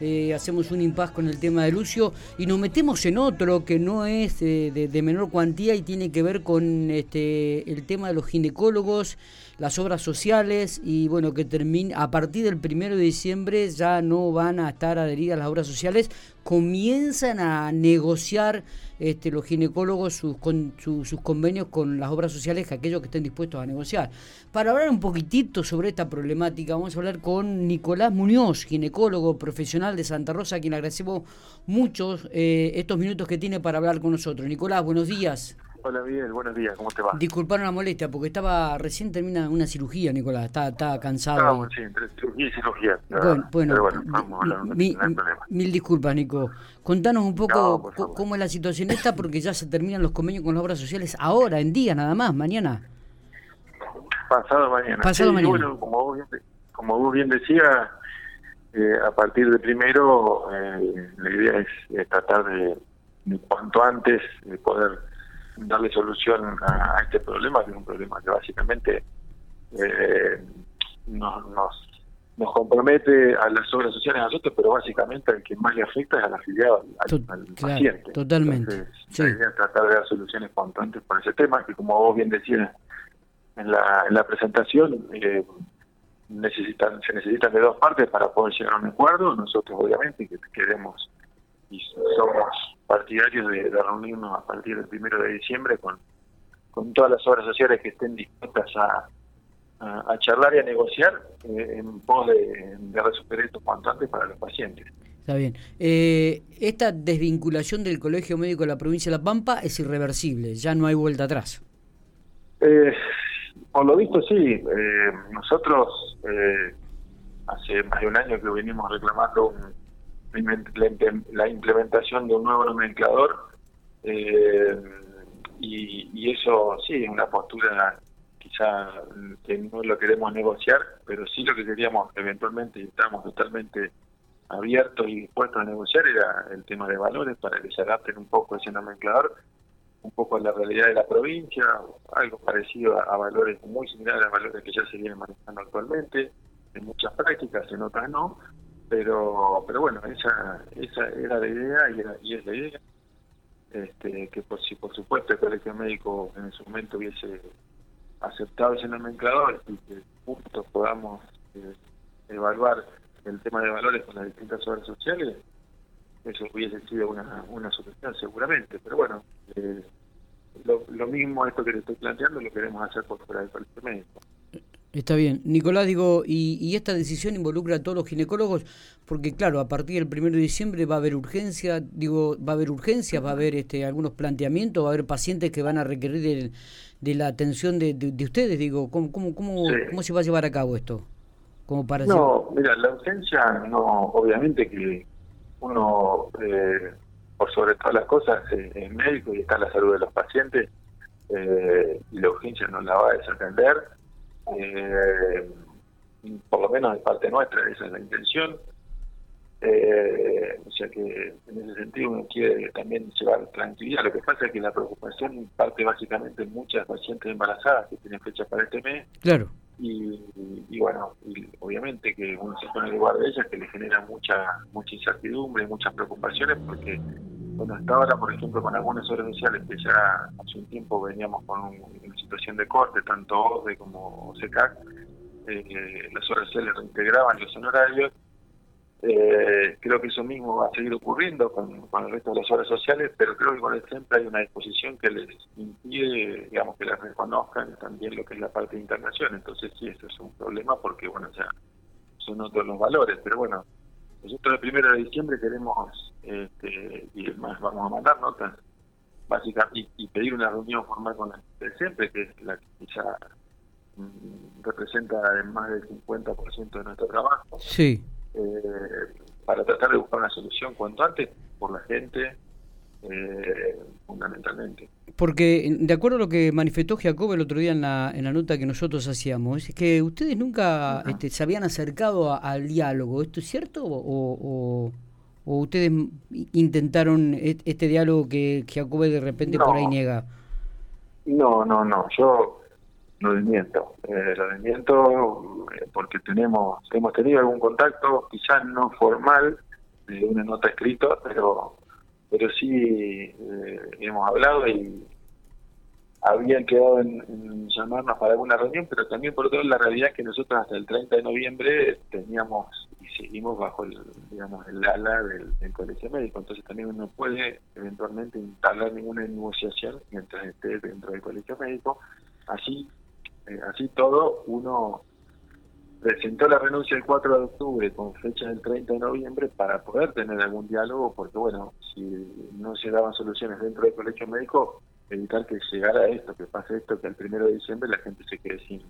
eh, hacemos un impas con el tema de Lucio y nos metemos en otro que no es eh, de, menor cuantía y tiene que ver con este, el tema de los ginecólogos, las obras sociales y bueno, que termina a partir del primero de diciembre ya no van a estar adheridas las obras sociales, comienzan a negociar este, los ginecólogos sus, con, sus convenios con las obras sociales, aquellos que estén dispuestos a negociar. Para hablar un poquitito sobre esta problemática, vamos a hablar con Nicolás Muñoz, ginecólogo profesional de Santa Rosa, a quien agradecemos mucho eh, estos minutos que tiene para hablar con nosotros. Nicolás, buenos días. Hola Miguel, buenos días, ¿cómo te va? Disculparon la molestia porque estaba recién termina una cirugía, Nicolás, estaba, cansado. sí, entre cirugía y cirugía. Bueno, bueno, vamos a hablar, mil disculpas, Nico. Contanos un poco cómo es la situación esta porque ya se terminan los convenios con las obras sociales ahora, en día nada más, mañana. Pasado mañana. Pasado mañana. Bueno, como vos bien, como vos bien decías, eh, a partir de primero, eh, la idea es, tratar de, de cuanto antes de poder darle solución a, este problema, que es un problema que básicamente eh, nos, nos, compromete a las obras sociales a nosotros, pero básicamente al que más le afecta es al afiliado, al, paciente. Totalmente. Entonces, tratar de dar soluciones cuanto antes para ese tema, que como vos bien decías en la, en la presentación, eh, necesitan se necesitan de dos partes para poder llegar a un acuerdo. Nosotros, obviamente, que queremos y somos partidarios de, reunirnos a partir del primero de diciembre con, con todas las obras sociales que estén dispuestas a, a, charlar y a negociar eh, en pos de, de, resolver esto cuanto antes para los pacientes. Está bien. Eh, esta desvinculación del Colegio Médico de la provincia de La Pampa es irreversible, ya no hay vuelta atrás. Eh, por lo visto sí. Eh, nosotros hace más de un año que venimos reclamando un, la implementación de un nuevo nomenclador eh, y, eso sí es una postura quizá que no lo queremos negociar pero sí lo que queríamos eventualmente y estamos totalmente abiertos y dispuestos a negociar era el tema de valores para que se adapten un poco a ese nomenclador un poco a la realidad de la provincia algo parecido a, a valores muy similares a valores que ya se vienen manejando actualmente en muchas prácticas en otras no pero pero bueno esa esa era la idea y, era, y es la idea. Este, que por si por supuesto el colegio médico en ese momento hubiese aceptado ese nomenclador y que juntos podamos eh, evaluar el tema de valores con las distintas obras sociales eso hubiese sido una, una solución seguramente. Pero bueno eh, lo, lo mismo esto que te estoy planteando lo queremos hacer por fuera del colegio médico Está bien. Nicolás, digo, y, esta decisión involucra a todos los ginecólogos, porque claro, a partir del 1 de diciembre va a haber urgencia, digo, va a haber urgencias, va a haber este, algunos planteamientos, va a haber pacientes que van a requerir de, la atención de, ustedes, digo, ¿cómo, cómo, cómo, cómo se va a llevar a cabo esto? Como para no, mira, la urgencia, no, obviamente que uno, eh, por sobre todas las cosas, eh, es médico y está la salud de los pacientes, eh, y la urgencia no la va a desatender eh, por lo menos de parte nuestra esa es la intención. Eh, o sea que en ese sentido uno quiere también llevar tranquilidad. Lo que pasa es que la preocupación parte básicamente en muchas pacientes embarazadas que tienen fecha para este mes. Claro. Y, bueno, obviamente que uno se pone en lugar de ellas que le genera mucha mucha incertidumbre y muchas preocupaciones porque bueno, hasta ahora, por ejemplo, con algunas obras sociales que ya hace un tiempo veníamos con una situación de corte, tanto OSDE como OSECAC, eh, las obras sociales reintegraban los honorarios. Eh, creo que eso mismo va a seguir ocurriendo con, el resto de las obras sociales, pero creo que con el hay una disposición que les impide, digamos, que las reconozcan también lo que es la parte de internación. Entonces, sí, eso es un problema porque, bueno, ya son otros los valores, pero bueno, nosotros el primero de diciembre queremos, este, y además vamos a mandar notas básicas y, pedir una reunión formal con la de siempre, que es la que quizá mm, representa más del 50% de nuestro trabajo. Sí. Eh, para tratar de buscar una solución cuanto antes por la gente, eh, fundamentalmente. Porque, de acuerdo a lo que manifestó Jacob el otro día en la, en la nota que nosotros hacíamos, es que ustedes nunca este, se habían acercado al diálogo. ¿Esto es cierto? ¿O, o, ustedes intentaron este diálogo que Jacob de repente por ahí niega? No, no, no. Yo lo desmiento. Eh, lo desmiento eh, porque tenemos hemos tenido algún contacto, quizás no formal, una nota escrita, pero pero sí eh, hemos hablado y habían quedado en, llamarnos para alguna reunión, pero también por otro la realidad es que nosotros hasta el 30 de noviembre teníamos y seguimos bajo el, digamos, el ala del, colegio médico, entonces también uno puede eventualmente instalar ninguna negociación mientras esté dentro del colegio médico, así, eh, así todo uno presentó la renuncia el 4 de octubre con fecha del 30 de noviembre para poder tener algún diálogo, porque bueno, si no se daban soluciones dentro del colegio médico, evitar que llegara esto, que pase esto, que el 1 de diciembre la gente se quede sin,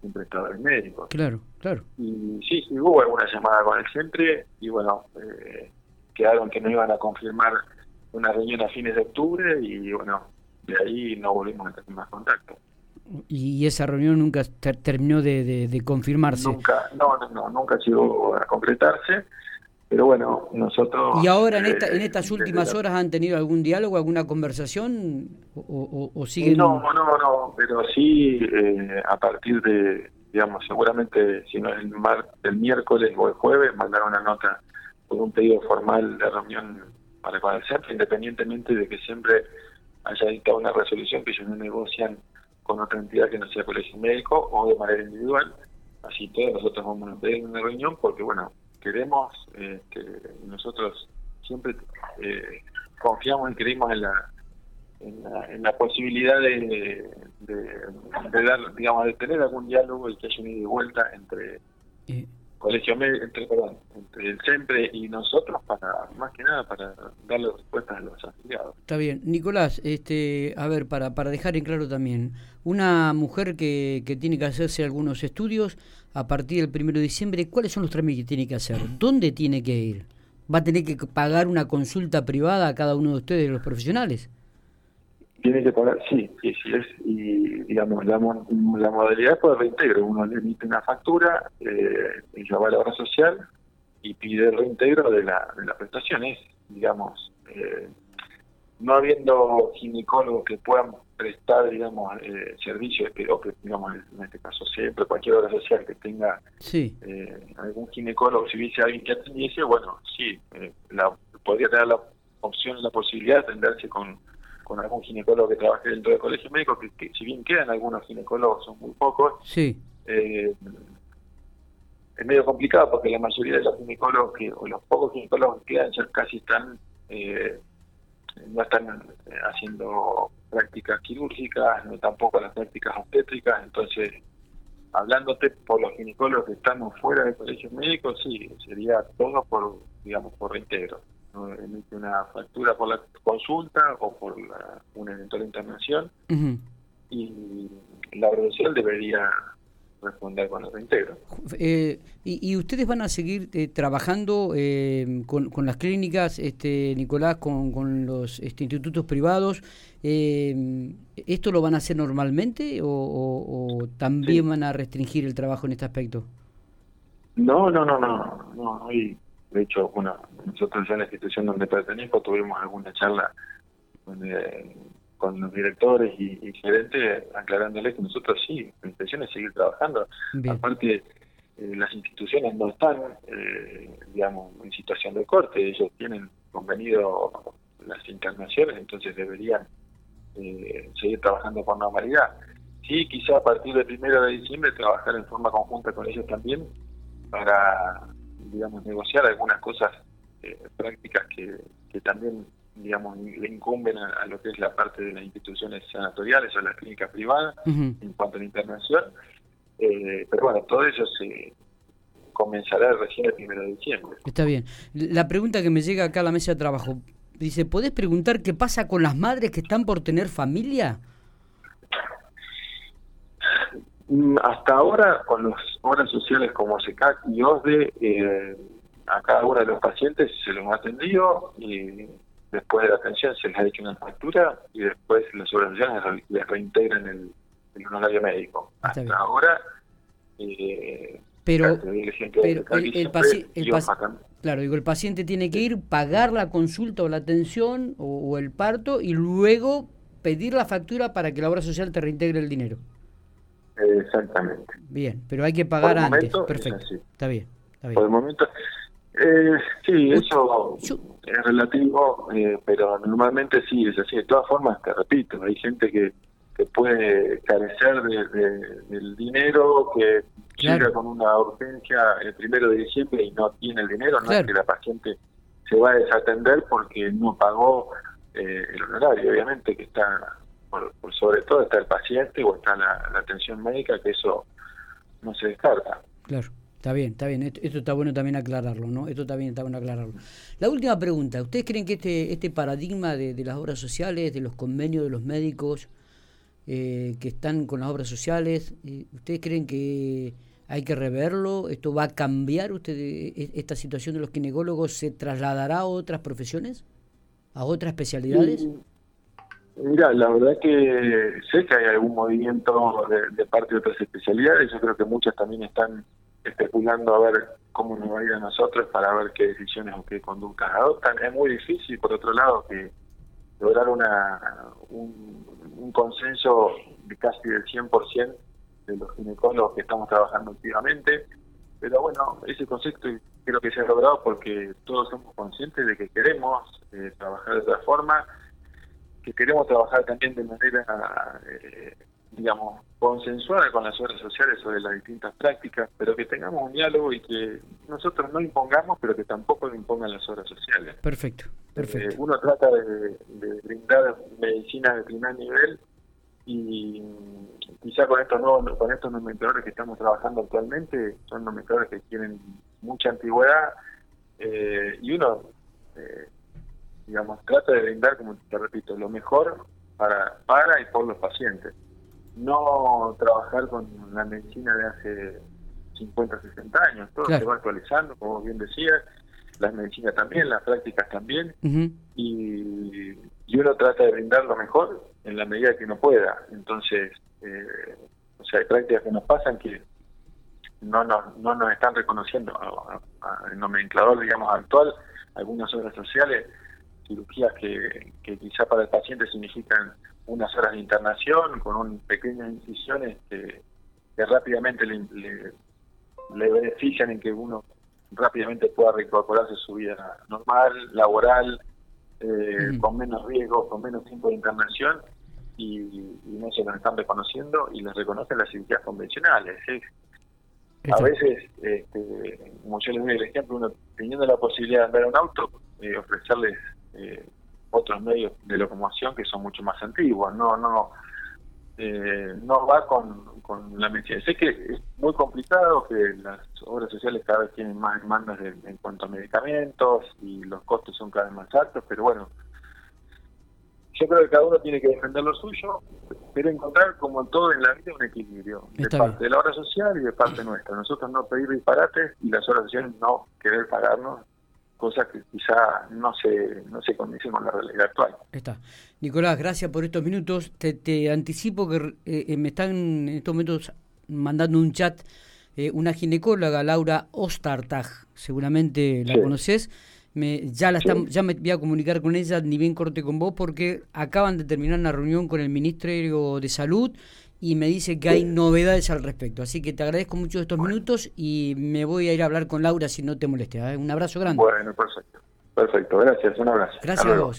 sin prestadores médicos. Claro, claro. Y sí, hubo alguna llamada con el siempre y bueno, eh, quedaron que no iban a confirmar una reunión a fines de octubre y bueno, de ahí no volvimos a tener más contacto y esa reunión nunca terminó de, de, confirmarse. Nunca, no, no, nunca llegó a concretarse, pero bueno, nosotros... ¿Y ahora en, esta, en eh, estas últimas horas han tenido algún diálogo, alguna conversación o, o, siguen...? No, no, no, pero sí eh, a partir de, digamos, seguramente si no es el, mar, el miércoles o el jueves mandaron una nota con un pedido formal de reunión para con el centro, independientemente de que siempre haya dictado una resolución que ellos no negocian con otra entidad que no sea colegio médico o de manera individual. Así que nosotros vamos a pedir una reunión porque, bueno, queremos, este, nosotros siempre eh, confiamos y creímos en la, en la, posibilidad de, de, dar, digamos, de tener algún diálogo y que haya un ida y vuelta entre colegio entre, perdón, entre el CEMPRE y nosotros para, más que nada, para darle respuestas a los afiliados. Está bien. Nicolás, este, a ver, para, para dejar en claro también, una mujer que, que tiene que hacerse algunos estudios a partir del primero de diciembre, ¿cuáles son los trámites que tiene que hacer? ¿Dónde tiene que ir? ¿Va a tener que pagar una consulta privada a cada uno de ustedes, los profesionales? Tiene que pagar, sí, sí, sí. es, y digamos, la, la modalidad por reintegro, uno le emite una factura, eh, y va a la obra social y pide el reintegro de la, de la prestación, es, digamos, eh, no habiendo ginecólogos que puedan prestar, digamos, eh, servicios, o que, digamos, en este caso siempre cualquier obra social que tenga eh, algún ginecólogo, si hubiese alguien que atendiese, bueno, sí, eh, la, podría tener la opción, la posibilidad de atenderse con con algún ginecólogo que trabaje dentro del colegio médico, que, si bien quedan algunos ginecólogos, son muy pocos, sí. Eh, es medio complicado porque la mayoría de los ginecólogos, que, o los pocos ginecólogos que quedan, ya casi están, eh, no están eh, haciendo prácticas quirúrgicas, no tampoco las prácticas obstétricas, entonces hablándote por los ginecólogos que están fuera del colegio médico, sí, sería todo por, digamos, por reintegro emite una factura por la consulta o por una eventual internación y la obra debería responder con el reintegro. Eh, y, ustedes van a seguir eh, trabajando eh, con, con, las clínicas, este Nicolás, con, con los este, institutos privados? ¿Esto lo van a hacer normalmente o, también van a restringir el trabajo en este aspecto? No, no, no, no, no, hay de hecho, bueno, nosotros ya en la institución donde pertenezco tuvimos alguna charla con, eh, los directores y, gerentes aclarándoles que nosotros sí, la intención es seguir trabajando. Aparte, eh, las instituciones no están, eh, digamos, en situación de corte, ellos tienen convenido las internaciones, entonces deberían seguir trabajando con normalidad. Sí, quizá a partir del primero de diciembre trabajar en forma conjunta con ellos también para digamos, negociar algunas cosas eh, prácticas que, que también, digamos, le incumben a, lo que es la parte de las instituciones sanatoriales o las clínicas privadas en cuanto a la internación. Eh, pero bueno, todo eso se comenzará recién el primero de diciembre. Está bien. La pregunta que me llega acá a la mesa de trabajo, dice, ¿podés preguntar qué pasa con las madres que están por tener familia? Mm, hasta ahora, con las obras sociales como SECAC y OSDE, eh, a cada uno de los pacientes se los ha atendido y después de la atención se les ha hecho una factura y después las obras sociales les reintegran el, el honorario médico. hasta ahora... Eh, pero, el, claro digo el paciente tiene que ir pagar la consulta o la atención o el parto y luego pedir la factura para que la obra social te reintegre el dinero Exactamente. Bien, pero hay que pagar antes. Perfecto. Está bien, está bien. Por el momento, Eh, sí, eso es relativo, eh, pero normalmente sí es así. De todas formas, te repito, hay gente que, que puede carecer de, del dinero, que llega con una urgencia el primero de diciembre y no tiene el dinero, no es que la paciente se va a desatender porque no pagó eh, el honorario. Obviamente que está, por, sobre todo está el paciente o está la, la atención médica, que eso no se descarta. Claro. Está bien, está bien. Esto, está bueno también aclararlo, ¿no? Esto también está bueno aclararlo. La última pregunta. ¿Ustedes creen que este, este paradigma de, las obras sociales, de los convenios de los médicos eh, que están con las obras sociales, eh, ¿ustedes creen que hay que reverlo? ¿Esto va a cambiar? usted e, ¿Esta situación de los ginecólogos se trasladará a otras profesiones? ¿A otras especialidades? Mira, la verdad que sé que hay algún movimiento de, de parte de otras especialidades. Yo creo que muchas también están especulando a ver cómo nos va a ir a nosotros para ver qué decisiones o qué conductas adoptan. Es muy difícil, por otro lado, que lograr una un, consenso de casi del 100% de los ginecólogos que estamos trabajando activamente. Pero bueno, ese concepto creo que se ha logrado porque todos somos conscientes de que queremos eh, trabajar de otra forma, que queremos trabajar también de manera eh, digamos, consensuada con las obras sociales sobre las distintas prácticas, pero que tengamos un diálogo y que nosotros no impongamos, pero que tampoco lo impongan las obras sociales. Perfecto, perfecto. Eh, uno trata de, brindar medicina de primer nivel y quizá con estos nuevos, con estos nomencladores que estamos trabajando actualmente, son nomencladores que tienen mucha antigüedad eh, y uno, eh, digamos, trata de brindar, como te repito, lo mejor para, para y por los pacientes no trabajar con la medicina de hace 50, 60 años. Todo se va actualizando, como bien decía, las medicinas también, las prácticas también, y, uno trata de brindar lo mejor en la medida que uno pueda. Entonces, eh, o sea, hay prácticas que nos pasan que no nos, no nos están reconociendo el nomenclador, digamos, actual, algunas obras sociales, cirugías que, que quizá para el paciente significan unas horas de internación con un pequeñas incisiones que, rápidamente le, le, benefician en que uno rápidamente pueda reincorporarse a su vida normal, laboral, eh, con menos riesgo, con menos tiempo de internación y, no se lo están reconociendo y les reconocen las cirugías convencionales. A veces, este, como yo les doy el ejemplo, uno teniendo la posibilidad de andar en un auto, eh, ofrecerles eh, otros medios de locomoción que son mucho más antiguos. No, no, eh, no va con, con la medicina. Sé que es muy complicado, que las obras sociales cada vez tienen más demandas en cuanto a medicamentos y los costos son cada vez más altos, pero bueno, yo creo que cada uno tiene que defender lo suyo, pero encontrar, como todo en la vida, un equilibrio de parte de la obra social y de parte nuestra. Nosotros no pedir disparates y las obras sociales no querer pagarnos cosas que quizá no se, no se condicen con la realidad actual. Está. Nicolás, gracias por estos minutos. Te, te anticipo que eh, me están en estos momentos mandando un chat eh, una ginecóloga, Laura Ostartag, seguramente la conoces. Me, ya, la ya me voy a comunicar con ella, ni bien corte con vos, porque acaban de terminar una reunión con el Ministerio de Salud y me dice que hay novedades al respecto. Así que te agradezco mucho estos minutos y me voy a ir a hablar con Laura si no te moleste. ¿eh? Un abrazo grande. Bueno, perfecto. Perfecto, gracias. Un abrazo. Gracias a vos.